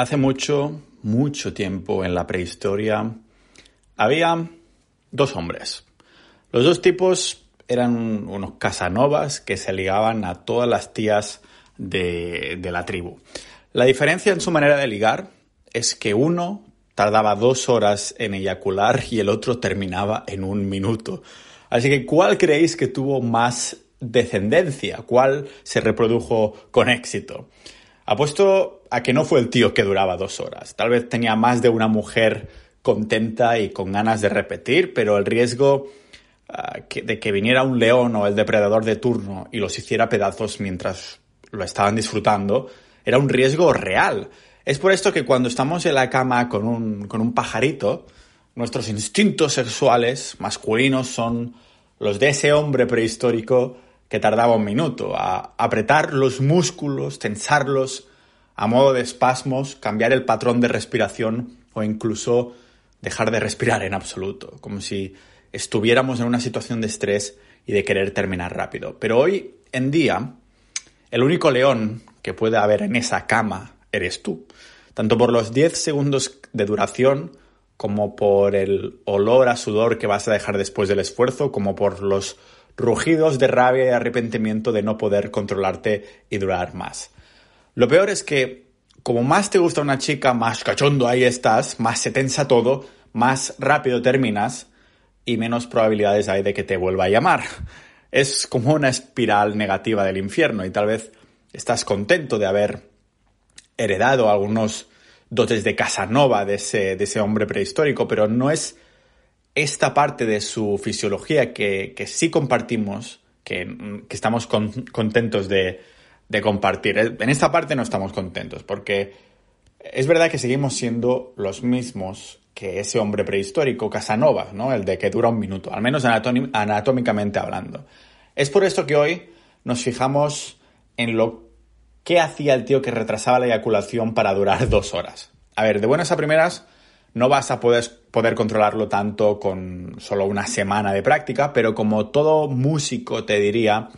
Hace mucho, mucho tiempo en la prehistoria había dos hombres. Los dos tipos eran unos casanovas que se ligaban a todas las tías de, de la tribu. La diferencia en su manera de ligar es que uno tardaba dos horas en eyacular y el otro terminaba en un minuto. Así que, ¿cuál creéis que tuvo más descendencia? ¿Cuál se reprodujo con éxito? Apuesto a que no fue el tío que duraba dos horas. Tal vez tenía más de una mujer contenta y con ganas de repetir, pero el riesgo que, de que viniera un león o el depredador de turno y los hiciera pedazos mientras lo estaban disfrutando era un riesgo real. Es por esto que cuando estamos en la cama con un, con un pajarito, nuestros instintos sexuales masculinos son los de ese hombre prehistórico que tardaba un minuto, a apretar los músculos, tensarlos a modo de espasmos, cambiar el patrón de respiración o incluso dejar de respirar en absoluto, como si estuviéramos en una situación de estrés y de querer terminar rápido. Pero hoy en día, el único león que puede haber en esa cama eres tú, tanto por los 10 segundos de duración como por el olor a sudor que vas a dejar después del esfuerzo, como por los rugidos de rabia y arrepentimiento de no poder controlarte y durar más. Lo peor es que, como más te gusta una chica, más cachondo ahí estás, más se tensa todo, más rápido terminas y menos probabilidades hay de que te vuelva a llamar. Es como una espiral negativa del infierno y tal vez estás contento de haber heredado algunos dotes de Casanova de ese, de ese hombre prehistórico, pero no es esta parte de su fisiología que, que sí compartimos, que, que estamos con, contentos de, de, compartir. En esta parte no estamos contentos, porque es verdad que seguimos siendo los mismos que ese hombre prehistórico, Casanova, ¿no? El de que dura un minuto, al menos anatómicamente hablando. Es por esto que hoy nos fijamos en lo que hacía el tío que retrasaba la eyaculación para durar dos horas. A ver, de buenas a primeras, no vas a poder, poder controlarlo tanto con solo una semana de práctica, pero como todo músico te diría,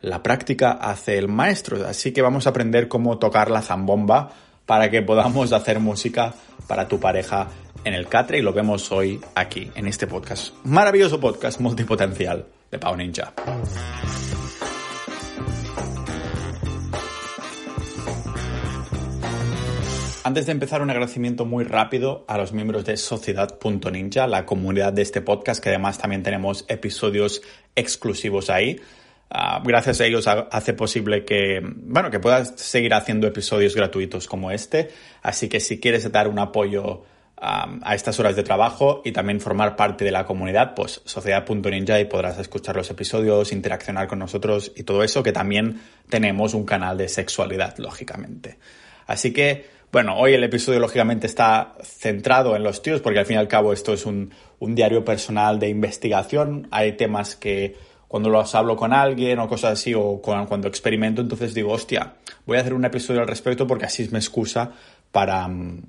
la práctica hace el maestro, así que vamos a aprender cómo tocar la zambomba para que podamos hacer música para tu pareja en el Catre y lo vemos hoy aquí, en este podcast. Maravilloso podcast multipotencial de Pau Ninja. Antes de empezar, un agradecimiento muy rápido a los miembros de Sociedad.ninja, la comunidad de este podcast, que además también tenemos episodios exclusivos ahí. Uh, gracias a ellos hace posible que, bueno, que puedas seguir haciendo episodios gratuitos como este. Así que si quieres dar un apoyo a estas horas de trabajo y también formar parte de la comunidad, pues sociedad.ninja y podrás escuchar los episodios, interaccionar con nosotros y todo eso, que también tenemos un canal de sexualidad, lógicamente. Así que, bueno, hoy el episodio lógicamente está centrado en los tíos, porque al fin y al cabo esto es un, un diario personal de investigación. Hay temas que cuando los hablo con alguien o cosas así, o cuando experimento, entonces digo, hostia, voy a hacer un episodio al respecto porque así me excusa para, mm,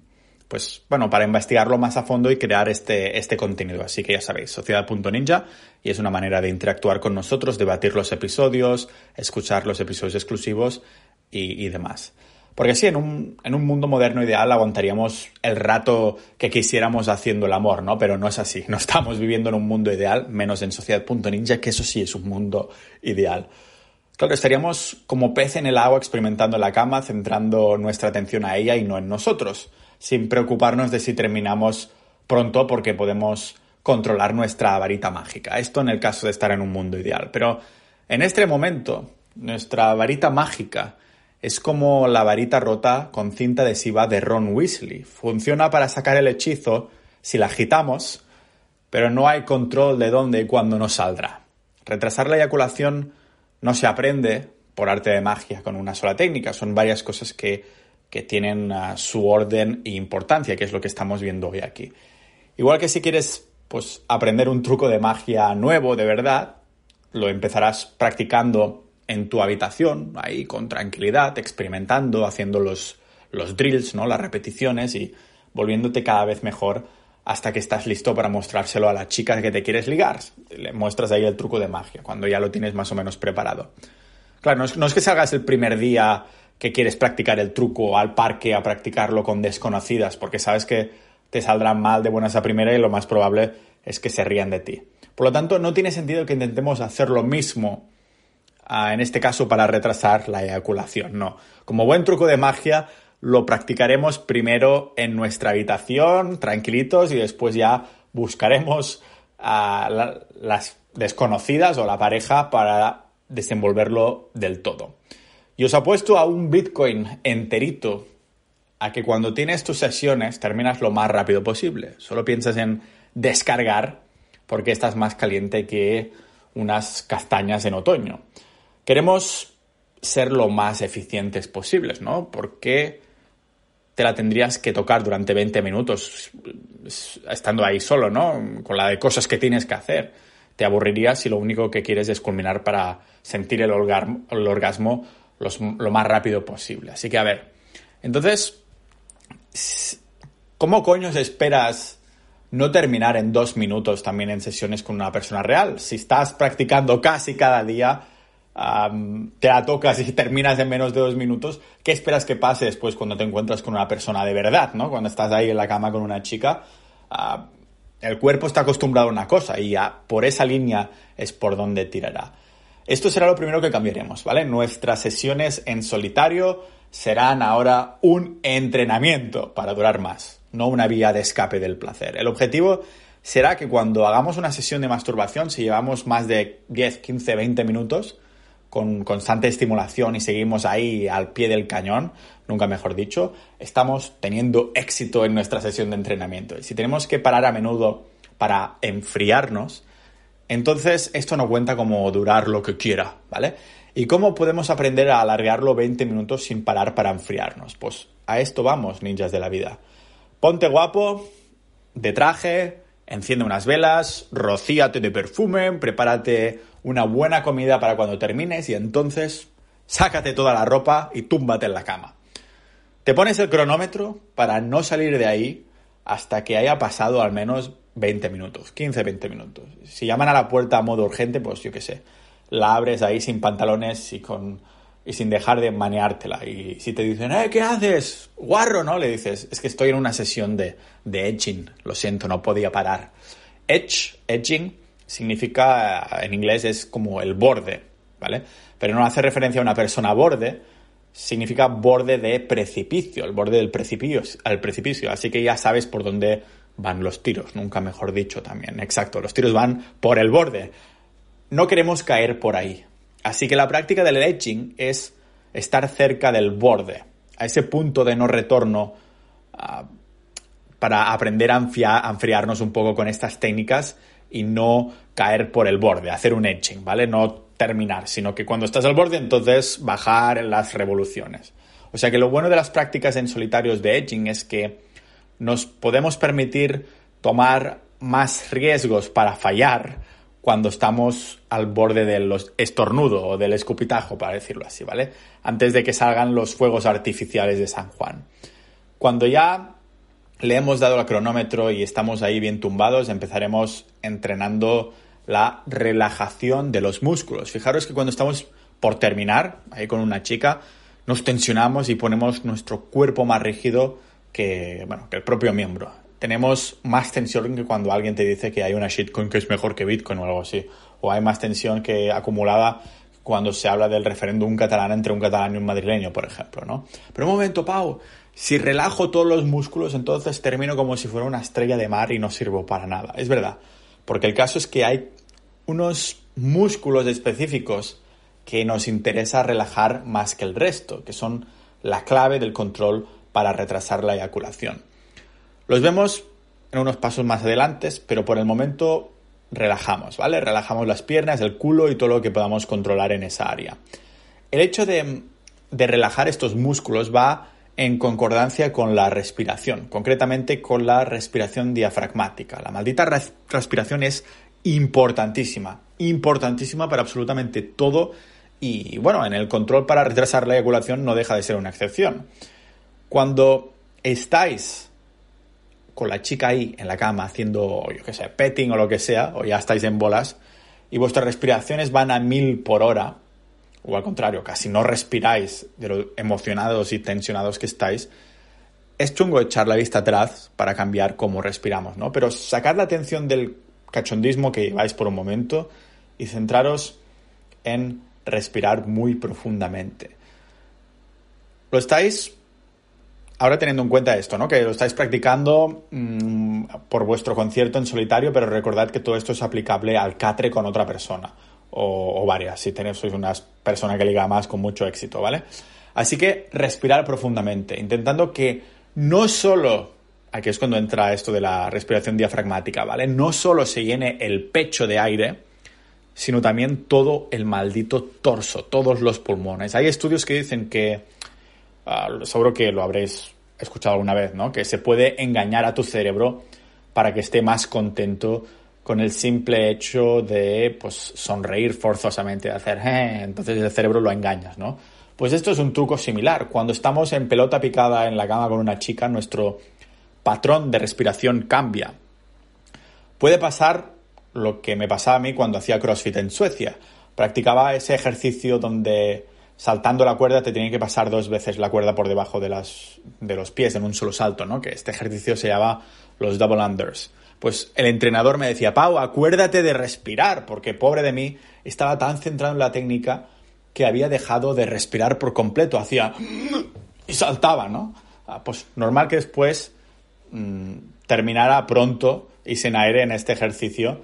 pues, bueno, para investigarlo más a fondo y crear este, este contenido. Así que ya sabéis, sociedad.ninja y es una manera de interactuar con nosotros, debatir los episodios, escuchar los episodios exclusivos y, y demás. Porque sí, en un, en un mundo moderno ideal aguantaríamos el rato que quisiéramos haciendo el amor, ¿no? Pero no es así. No estamos viviendo en un mundo ideal, menos en Sociedad.ninja, que eso sí es un mundo ideal. Claro, estaríamos como pez en el agua experimentando la cama, centrando nuestra atención a ella y no en nosotros, sin preocuparnos de si terminamos pronto porque podemos controlar nuestra varita mágica. Esto en el caso de estar en un mundo ideal. Pero en este momento, nuestra varita mágica es como la varita rota con cinta adhesiva de Ron Weasley. Funciona para sacar el hechizo si la agitamos, pero no hay control de dónde y cuándo nos saldrá. Retrasar la eyaculación no se aprende por arte de magia con una sola técnica, son varias cosas que, que tienen uh, su orden e importancia, que es lo que estamos viendo hoy aquí. Igual que si quieres pues, aprender un truco de magia nuevo de verdad, lo empezarás practicando en tu habitación, ahí con tranquilidad, experimentando, haciendo los, los drills, ¿no? Las repeticiones y volviéndote cada vez mejor hasta que estás listo para mostrárselo a la chica que te quieres ligar. Le muestras ahí el truco de magia, cuando ya lo tienes más o menos preparado. Claro, no es, no es que salgas el primer día que quieres practicar el truco al parque a practicarlo con desconocidas, porque sabes que te saldrán mal de buenas a primera y lo más probable es que se rían de ti. Por lo tanto, no tiene sentido que intentemos hacer lo mismo, en este caso para retrasar la eyaculación, no. Como buen truco de magia, lo practicaremos primero en nuestra habitación, tranquilitos, y después ya buscaremos a las desconocidas o la pareja para desenvolverlo del todo. Y os apuesto a un Bitcoin enterito a que cuando tienes tus sesiones terminas lo más rápido posible. Solo piensas en descargar porque estás más caliente que unas castañas en otoño. Queremos ser lo más eficientes posibles, ¿no? Porque te la tendrías que tocar durante 20 minutos estando ahí solo, ¿no? Con la de cosas que tienes que hacer. Te aburrirías si lo único que quieres es culminar para sentir el, orgasmo lo más rápido posible. Así que, a ver, entonces, ¿cómo coños esperas no terminar en dos minutos también en sesiones con una persona real? Si estás practicando casi cada día, te la tocas y terminas en menos de dos minutos, ¿qué esperas que pase después cuando te encuentras con una persona de verdad, ¿no? Cuando estás ahí en la cama con una chica, el cuerpo está acostumbrado a una cosa y ya por esa línea es por donde tirará. Esto será lo primero que cambiaremos, ¿vale? Nuestras sesiones en solitario serán ahora un entrenamiento para durar más, no una vía de escape del placer. El objetivo será que cuando hagamos una sesión de masturbación, si llevamos más de 10, 15, 20 minutos con constante estimulación y seguimos ahí al pie del cañón, nunca mejor dicho, estamos teniendo éxito en nuestra sesión de entrenamiento. Y si tenemos que parar a menudo para enfriarnos, entonces, esto no cuenta como durar lo que quiera, ¿vale? ¿Y cómo podemos aprender a alargarlo 20 minutos sin parar para enfriarnos? Pues a esto vamos, ninjas de la vida. Ponte guapo, de traje, enciende unas velas, rocíate de perfume, prepárate una buena comida para cuando termines y entonces sácate toda la ropa y túmbate en la cama. Te pones el cronómetro para no salir de ahí hasta que haya pasado al menos 20 minutos, 15, 20 minutos. Si llaman a la puerta a modo urgente, pues yo qué sé, la abres ahí sin pantalones y con y sin dejar de maneártela. Y si te dicen, eh, ¿qué haces? Guarro, ¿no? Le dices, es que estoy en una sesión de, de edging, lo siento, no podía parar. Edge, edging, significa, en inglés es como el borde, ¿vale? Pero no hace referencia a una persona borde, significa borde de precipicio, el borde del precipicio, al precipicio. Así que ya sabes por dónde van los tiros, nunca mejor dicho también. Exacto, los tiros van por el borde. No queremos caer por ahí. Así que la práctica del edging es estar cerca del borde, a ese punto de no retorno ah, para aprender a, a, enfriarnos un poco con estas técnicas y no caer por el borde, hacer un edging, ¿vale? No terminar, sino que cuando estás al borde entonces bajar las revoluciones. O sea que lo bueno de las prácticas en solitarios de edging es que nos podemos permitir tomar más riesgos para fallar cuando estamos al borde del estornudo o del escupitajo, para decirlo así, ¿vale? Antes de que salgan los fuegos artificiales de San Juan. Cuando ya le hemos dado el cronómetro y estamos ahí bien tumbados, empezaremos entrenando la relajación de los músculos. Fijaros que cuando estamos por terminar, ahí con una chica, nos tensionamos y ponemos nuestro cuerpo más rígido que, bueno, que el propio miembro. Tenemos más tensión que cuando alguien te dice que hay una shitcoin que es mejor que Bitcoin o algo así. O hay más tensión que acumulada cuando se habla del referéndum catalán entre un catalán y un madrileño, por ejemplo, ¿no? Pero un momento, Pau, si relajo todos los músculos, entonces termino como si fuera una estrella de mar y no sirvo para nada. Es verdad, porque el caso es que hay unos músculos específicos que nos interesa relajar más que el resto, que son la clave del control para retrasar la eyaculación. Los vemos en unos pasos más adelante, pero por el momento relajamos, ¿vale? Relajamos las piernas, el culo y todo lo que podamos controlar en esa área. El hecho de, relajar estos músculos va en concordancia con la respiración, concretamente con la respiración diafragmática. La maldita respiración es importantísima, importantísima para absolutamente todo y bueno, en el control para retrasar la eyaculación no deja de ser una excepción. Cuando estáis con la chica ahí en la cama haciendo, yo qué sé, petting o lo que sea, o ya estáis en bolas, y vuestras respiraciones van a mil por hora, o al contrario, casi no respiráis de lo emocionados y tensionados que estáis, es chungo echar la vista atrás para cambiar cómo respiramos, ¿no? Pero sacar la atención del cachondismo que lleváis por un momento y centraros en respirar muy profundamente. Lo estáis ahora teniendo en cuenta esto, ¿no? Que lo estáis practicando mmm, por vuestro concierto en solitario, pero recordad que todo esto es aplicable al catre con otra persona o, varias, si tenéis, sois una persona que liga más con mucho éxito, ¿vale? Así que respirar profundamente, intentando que no solo, aquí es cuando entra esto de la respiración diafragmática, ¿vale? No solo se llene el pecho de aire, sino también todo el maldito torso, todos los pulmones. Hay estudios que dicen que, uh, seguro que lo habréis escuchado alguna vez, ¿no? Que se puede engañar a tu cerebro para que esté más contento con el simple hecho de pues, sonreír forzosamente, de hacer, eh", entonces el cerebro lo engañas, ¿no? Pues esto es un truco similar. Cuando estamos en pelota picada en la cama con una chica, nuestro patrón de respiración cambia. Puede pasar lo que me pasaba a mí cuando hacía CrossFit en Suecia. Practicaba ese ejercicio donde saltando la cuerda te tiene que pasar dos veces la cuerda por debajo de, las, de los pies en un solo salto, ¿no? Que este ejercicio se llama los double unders pues el entrenador me decía, Pau, acuérdate de respirar, porque pobre de mí, estaba tan centrado en la técnica que había dejado de respirar por completo, hacía y saltaba, ¿no? Ah, pues normal que después mmm, terminara pronto y sin aire en este ejercicio.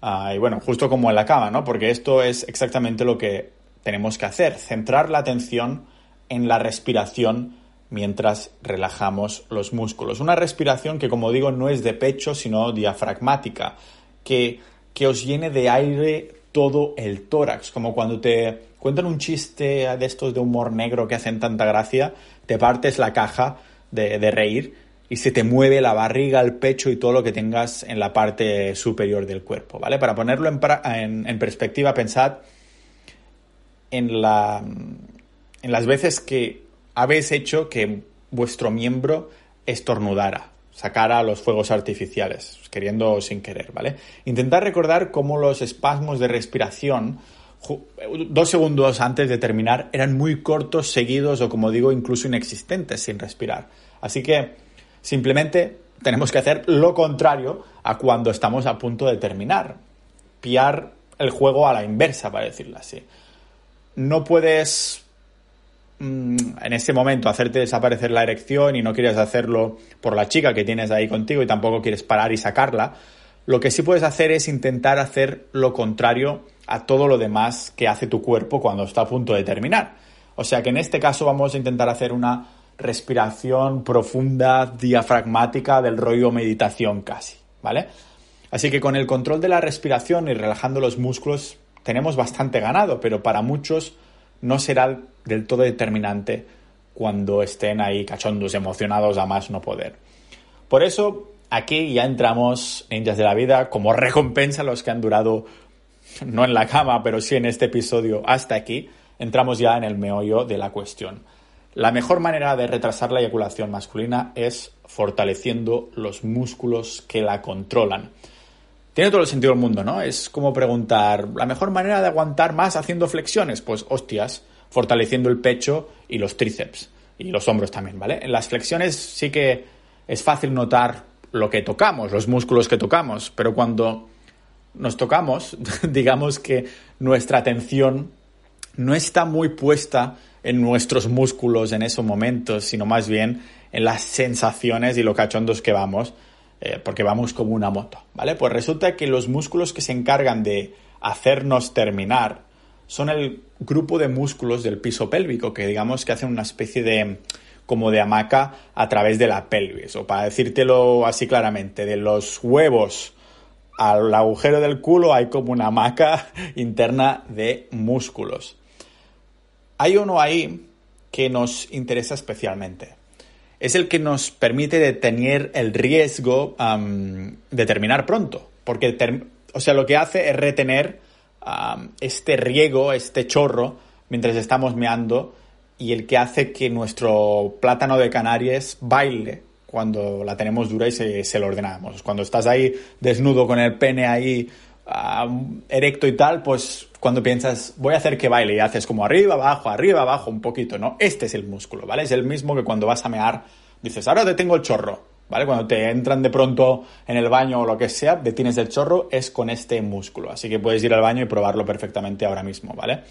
Uh, y bueno, justo como en la cama, ¿no? Porque esto es exactamente lo que tenemos que hacer, centrar la atención en la respiración mientras relajamos los músculos. Una respiración que, como digo, no es de pecho, sino diafragmática, que, que os llene de aire todo el tórax, como cuando te cuentan un chiste de estos de humor negro que hacen tanta gracia, te partes la caja de, de reír y se te mueve la barriga, el pecho y todo lo que tengas en la parte superior del cuerpo, ¿vale? Para ponerlo en, en, en perspectiva, pensad en, la, en las veces que habéis hecho que vuestro miembro estornudara, sacara los fuegos artificiales, queriendo o sin querer, ¿vale? Intentad recordar cómo los espasmos de respiración, dos segundos antes de terminar, eran muy cortos, seguidos o, como digo, incluso inexistentes sin respirar. Así que simplemente tenemos que hacer lo contrario a cuando estamos a punto de terminar. Piar el juego a la inversa, para decirlo así. No puedes Mm, en ese momento hacerte desaparecer la erección y no quieres hacerlo por la chica que tienes ahí contigo y tampoco quieres parar y sacarla, lo que sí puedes hacer es intentar hacer lo contrario a todo lo demás que hace tu cuerpo cuando está a punto de terminar. O sea que en este caso vamos a intentar hacer una respiración profunda, diafragmática, del rollo meditación casi, ¿vale? Así que con el control de la respiración y relajando los músculos tenemos bastante ganado, pero para muchos no será del todo determinante cuando estén ahí cachondos, emocionados a más no poder. Por eso, aquí ya entramos, ninjas de la vida, como recompensa a los que han durado, no en la cama, pero sí en este episodio hasta aquí, entramos ya en el meollo de la cuestión. La mejor manera de retrasar la eyaculación masculina es fortaleciendo los músculos que la controlan. Tiene todo el sentido del mundo, ¿no? Es como preguntar, ¿la mejor manera de aguantar más haciendo flexiones? Pues hostias, fortaleciendo el pecho y los tríceps y los hombros también, ¿vale? En las flexiones sí que es fácil notar lo que tocamos, los músculos que tocamos, pero cuando nos tocamos, digamos que nuestra atención no está muy puesta en nuestros músculos en esos momentos, sino más bien en las sensaciones y lo cachondos que vamos eh, porque vamos como una moto, ¿vale? Pues resulta que los músculos que se encargan de hacernos terminar son el grupo de músculos del piso pélvico, que digamos que hacen una especie de como de hamaca a través de la pelvis, o para decírtelo así claramente, de los huevos al agujero del culo hay como una hamaca interna de músculos. Hay uno ahí que nos interesa especialmente es el que nos permite detener el riesgo de terminar pronto. Porque, o sea, lo que hace es retener este riego, este chorro, mientras estamos meando y el que hace que nuestro plátano de Canarias baile cuando la tenemos dura y se, lo ordenamos. Cuando estás ahí desnudo con el pene ahí erecto y tal, pues cuando piensas, voy a hacer que baile y haces como arriba, abajo, arriba, abajo, un poquito, ¿no? Este es el músculo, ¿vale? Es el mismo que cuando vas a mear, dices, ahora detengo el chorro, ¿vale? Cuando te entran de pronto en el baño o lo que sea, detienes el chorro, es con este músculo. Así que puedes ir al baño y probarlo perfectamente ahora mismo, ¿vale?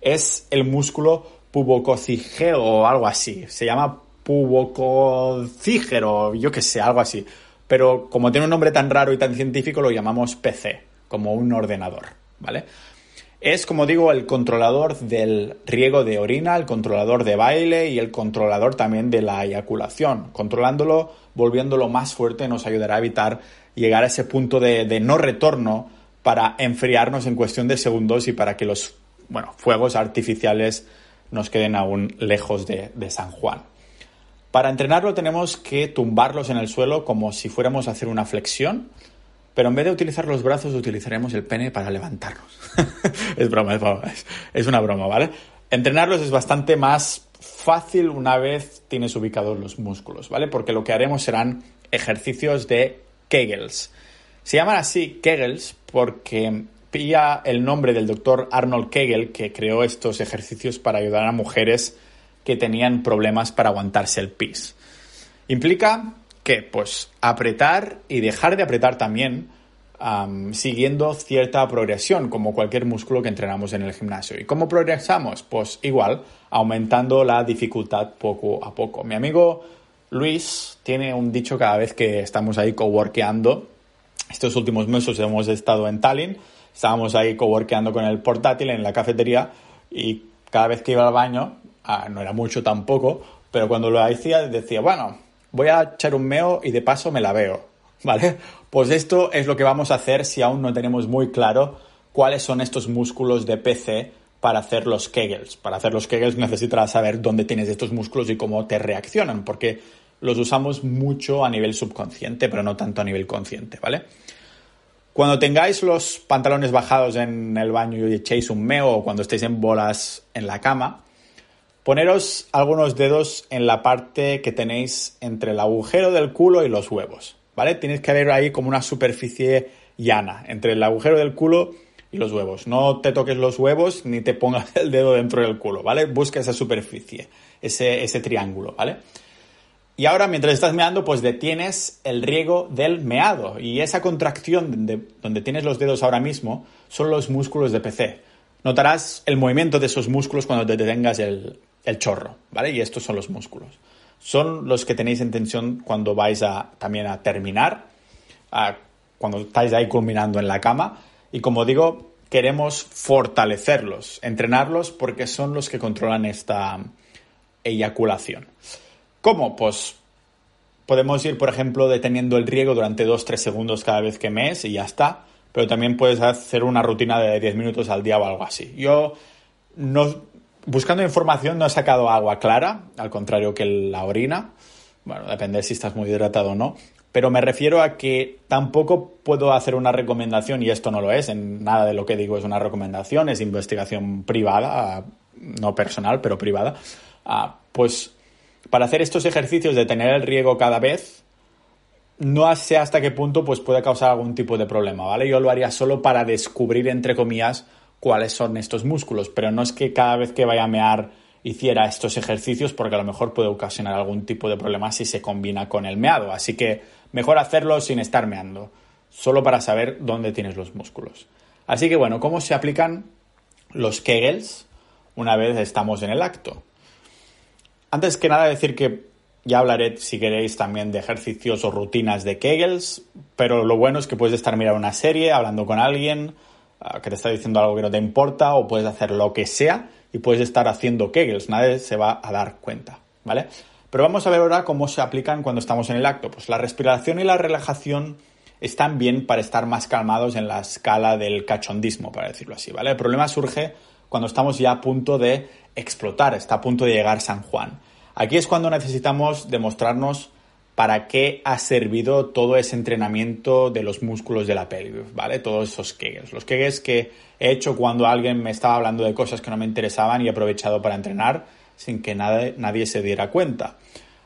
Es el músculo pubococigeo o algo así. Se llama pubococígero, yo qué sé, algo así. Pero como tiene un nombre tan raro y tan científico, lo llamamos PC, como un ordenador, ¿vale? Es, como digo, el controlador del riego de orina, el controlador de baile y el controlador también de la eyaculación. Controlándolo, volviéndolo más fuerte, nos ayudará a evitar llegar a ese punto de, no retorno para enfriarnos en cuestión de segundos y para que los fuegos artificiales nos queden aún lejos de San Juan. Para entrenarlo tenemos que tumbarlos en el suelo como si fuéramos a hacer una flexión pero en vez de utilizar los brazos, utilizaremos el pene para levantarnos. es broma, es broma. Es, una broma, ¿vale? Entrenarlos es bastante más fácil una vez tienes ubicados los músculos, ¿vale? Porque lo que haremos serán ejercicios de Kegels. Se llaman así Kegels porque pilla el nombre del doctor Arnold Kegel, que creó estos ejercicios para ayudar a mujeres que tenían problemas para aguantarse el pis. Implica ¿Qué? Pues apretar y dejar de apretar también siguiendo cierta progresión, como cualquier músculo que entrenamos en el gimnasio. ¿Y cómo progresamos? Pues igual, aumentando la dificultad poco a poco. Mi amigo Luis tiene un dicho cada vez que estamos ahí coworkeando. Estos últimos meses hemos estado en Tallinn, estábamos ahí coworkeando con el portátil en la cafetería y cada vez que iba al baño, ah, no era mucho tampoco, pero cuando lo hacía decía, bueno, voy a echar un meo y de paso me la veo, ¿vale? Pues esto es lo que vamos a hacer si aún no tenemos muy claro cuáles son estos músculos de PC para hacer los Kegels. Para hacer los Kegels necesitarás saber dónde tienes estos músculos y cómo te reaccionan, porque los usamos mucho a nivel subconsciente, pero no tanto a nivel consciente, ¿vale? Cuando tengáis los pantalones bajados en el baño y echéis un meo o cuando estéis en bolas en la cama, Poneros algunos dedos en la parte que tenéis entre el agujero del culo y los huevos, ¿vale? Tienes que ver ahí como una superficie llana entre el agujero del culo y los huevos. No te toques los huevos ni te pongas el dedo dentro del culo, ¿vale? Busca esa superficie, ese, ese triángulo, ¿vale? Y ahora, mientras estás meando, pues detienes el riego del meado. Y esa contracción de, donde tienes los dedos ahora mismo son los músculos de PC. Notarás el movimiento de esos músculos cuando te detengas el, el chorro, ¿vale? Y estos son los músculos. Son los que tenéis en tensión cuando vais a también a terminar, cuando estáis ahí culminando en la cama. Y como digo, queremos fortalecerlos, entrenarlos porque son los que controlan esta eyaculación. ¿Cómo? Pues podemos ir, por ejemplo, deteniendo el riego durante 2-3 segundos cada vez que mes y ya está. Pero también puedes hacer una rutina de 10 minutos al día o algo así. Yo no, buscando información no he sacado agua clara, al contrario que la orina. Bueno, depende si estás muy hidratado o no. Pero me refiero a que tampoco puedo hacer una recomendación, y esto no lo es, en nada de lo que digo es una recomendación, es investigación privada, no personal, pero privada. Ah, pues para hacer estos ejercicios de tener el riego cada vez, no sé hasta qué punto pues puede causar algún tipo de problema, ¿vale? Yo lo haría solo para descubrir, entre comillas, cuáles son estos músculos, pero no es que cada vez que vaya a mear hiciera estos ejercicios porque a lo mejor puede ocasionar algún tipo de problema si se combina con el meado. Así que mejor hacerlo sin estar meando, solo para saber dónde tienes los músculos. Así que bueno, ¿cómo se aplican los Kegels una vez estamos en el acto? Antes que nada decir que ya hablaré, si queréis, también de ejercicios o rutinas de Kegels, pero lo bueno es que puedes estar mirando una serie, hablando con alguien, que te está diciendo algo que no te importa o puedes hacer lo que sea y puedes estar haciendo kegels, nadie se va a dar cuenta, ¿vale? Pero vamos a ver ahora cómo se aplican cuando estamos en el acto. Pues la respiración y la relajación están bien para estar más calmados en la escala del cachondismo, para decirlo así, ¿vale? El problema surge cuando estamos ya a punto de explotar, está a punto de llegar San Juan. Aquí es cuando necesitamos demostrarnos para qué ha servido todo ese entrenamiento de los músculos de la pelvis, ¿vale? Todos esos kegels. Los kegels que he hecho cuando alguien me estaba hablando de cosas que no me interesaban y he aprovechado para entrenar sin que nadie, nadie se diera cuenta.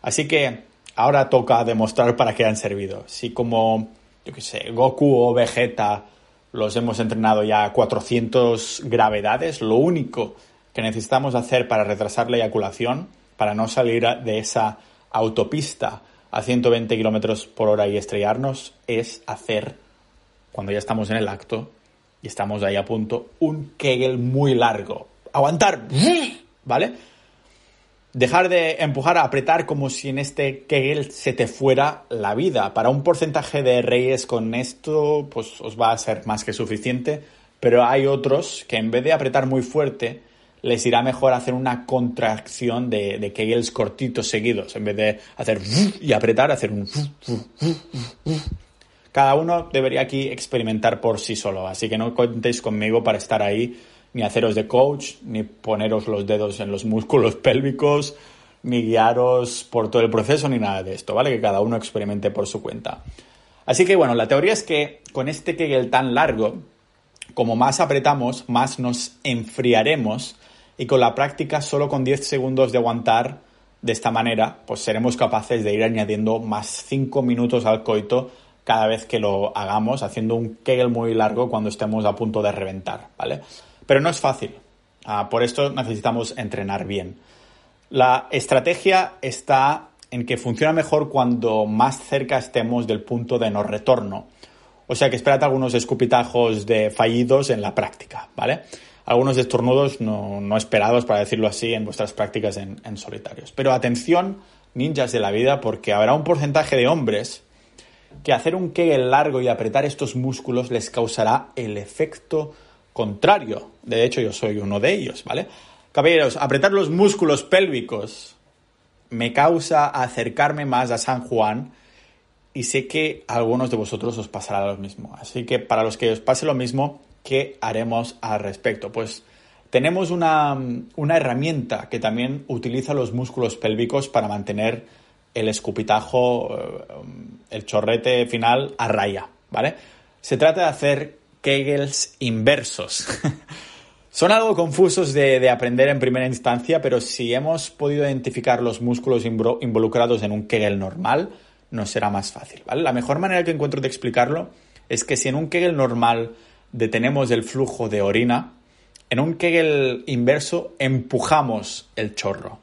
Así que ahora toca demostrar para qué han servido. Si como, yo qué sé, Goku o Vegeta los hemos entrenado ya a 400 gravedades. Lo único que necesitamos hacer para retrasar la eyaculación, para no salir de esa autopista a 120 kilómetros por hora y estrellarnos, es hacer, cuando ya estamos en el acto y estamos ahí a punto, un Kegel muy largo. Aguantar, ¿vale? Dejar de empujar apretar como si en este Kegel se te fuera la vida. Para un porcentaje de reyes con esto, pues os va a ser más que suficiente. Pero hay otros que en vez de apretar muy fuerte, les irá mejor hacer una contracción de, de Kegels cortitos seguidos. En vez de hacer y apretar, hacer un... Cada uno debería aquí experimentar por sí solo. Así que no contéis conmigo para estar ahí ni haceros de coach, ni poneros los dedos en los músculos pélvicos, ni guiaros por todo el proceso, ni nada de esto, ¿vale? Que cada uno experimente por su cuenta. Así que bueno, la teoría es que con este Kegel tan largo, como más apretamos, más nos enfriaremos y con la práctica solo con 10 segundos de aguantar de esta manera, pues seremos capaces de ir añadiendo más 5 minutos al coito cada vez que lo hagamos, haciendo un Kegel muy largo cuando estemos a punto de reventar, ¿vale? Pero no es fácil. Ah, por esto necesitamos entrenar bien. La estrategia está en que funciona mejor cuando más cerca estemos del punto de no retorno. O sea que esperad algunos escupitajos de fallidos en la práctica, ¿vale? Algunos estornudos no, esperados, para decirlo así, en vuestras prácticas en, en solitarios. Pero atención, ninjas de la vida, porque habrá un porcentaje de hombres que hacer un kegel largo y apretar estos músculos les causará el efecto contrario. De hecho, yo soy uno de ellos, ¿vale? Caballeros, apretar los músculos pélvicos me causa acercarme más a San Juan y sé que a algunos de vosotros os pasará lo mismo. Así que para los que os pase lo mismo, ¿qué haremos al respecto? Pues tenemos una, una herramienta que también utiliza los músculos pélvicos para mantener el escupitajo, eh, el chorrete final a raya, ¿vale? Se trata de hacer Kegels inversos. Son algo confusos de, aprender en primera instancia, pero si hemos podido identificar los músculos involucrados en un Kegel normal, nos será más fácil. ¿vale? La mejor manera que encuentro de explicarlo es que si en un Kegel normal detenemos el flujo de orina, en un Kegel inverso empujamos el chorro.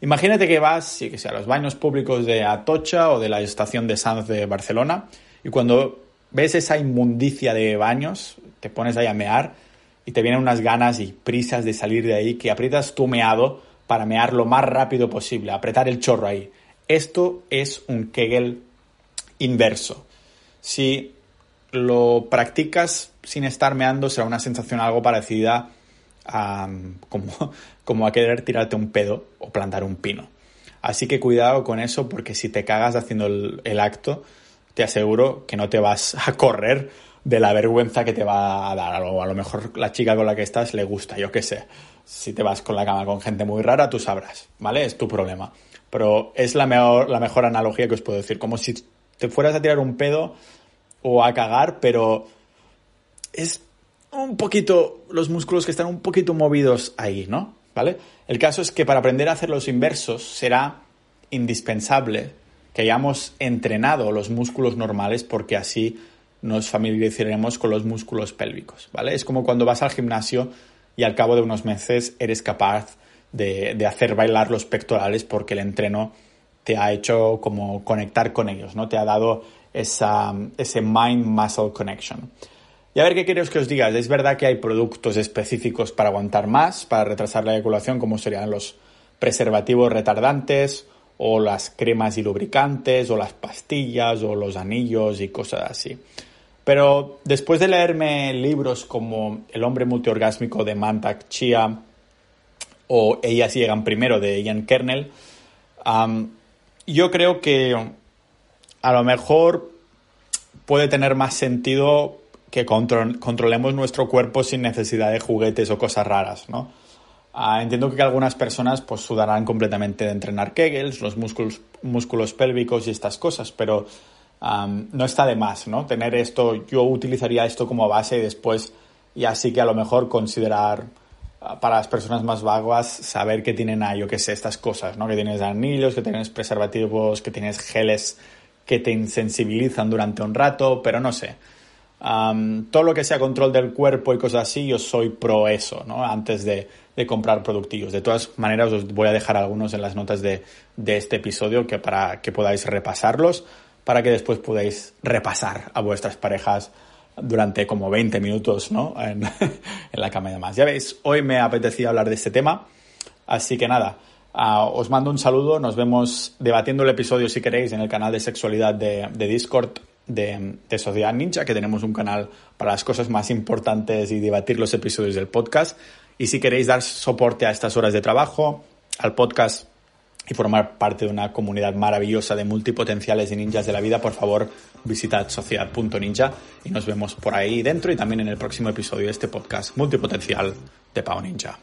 Imagínate que vas, que sea, a los baños públicos de Atocha o de la estación de Sanz de Barcelona y cuando ves esa inmundicia de baños, te pones ahí a mear y te vienen unas ganas y prisas de salir de ahí que aprietas tu meado para mear lo más rápido posible, apretar el chorro ahí. Esto es un Kegel inverso. Si lo practicas sin estar meando, será una sensación algo parecida a como, como a querer tirarte un pedo o plantar un pino. Así que cuidado con eso porque si te cagas haciendo el acto, te aseguro que no te vas a correr de la vergüenza que te va a dar. O a lo mejor la chica con la que estás le gusta, yo qué sé. Si te vas con la cama con gente muy rara, tú sabrás, ¿vale? Es tu problema. Pero es la mejor, la mejor analogía que os puedo decir. Como si te fueras a tirar un pedo o a cagar, pero es un poquito, los músculos que están un poquito movidos ahí, ¿no? ¿Vale? El caso es que para aprender a hacer los inversos será indispensable que hayamos entrenado los músculos normales porque así nos familiarizaremos con los músculos pélvicos, ¿vale? Es como cuando vas al gimnasio y al cabo de unos meses eres capaz de, hacer bailar los pectorales porque el entreno te ha hecho como conectar con ellos, ¿no? Te ha dado esa, ese mind-muscle connection. Y a ver qué queréis que os diga. Es verdad que hay productos específicos para aguantar más, para retrasar la eyaculación, como serían los preservativos retardantes o las cremas y lubricantes, o las pastillas, o los anillos y cosas así. Pero después de leerme libros como El hombre multiorgásmico de Mantak Chia o Ellas llegan primero de Ian Kernel, yo creo que a lo mejor puede tener más sentido que controlemos nuestro cuerpo sin necesidad de juguetes o cosas raras, ¿no? Ah, entiendo que algunas personas pues sudarán completamente de entrenar Kegels, los músculos, músculos pélvicos y estas cosas, pero no está de más, ¿no? Tener esto, yo utilizaría esto como base y después y así que a lo mejor considerar ah, para las personas más vagas saber que tienen ahí, yo qué sé, estas cosas, ¿no? Que tienes anillos, que tienes preservativos, que tienes geles que te insensibilizan durante un rato, pero no sé. todo lo que sea control del cuerpo y cosas así, yo soy pro eso, ¿no? Antes de, comprar productivos. De todas maneras, os voy a dejar algunos en las notas de, este episodio que para que podáis repasarlos, para que después podáis repasar a vuestras parejas durante como 20 minutos, ¿no? En, la cama y demás. Ya veis, hoy me apetecía hablar de este tema, así que nada. Ah, os mando un saludo, nos vemos debatiendo el episodio si queréis en el canal de sexualidad de, de Discord de, Sociedad Ninja, que tenemos un canal para las cosas más importantes y debatir los episodios del podcast. Y si queréis dar soporte a estas horas de trabajo, al podcast y formar parte de una comunidad maravillosa de multipotenciales y ninjas de la vida, por favor visitad sociedad.ninja y nos vemos por ahí dentro y también en el próximo episodio de este podcast multipotencial de Pau Ninja.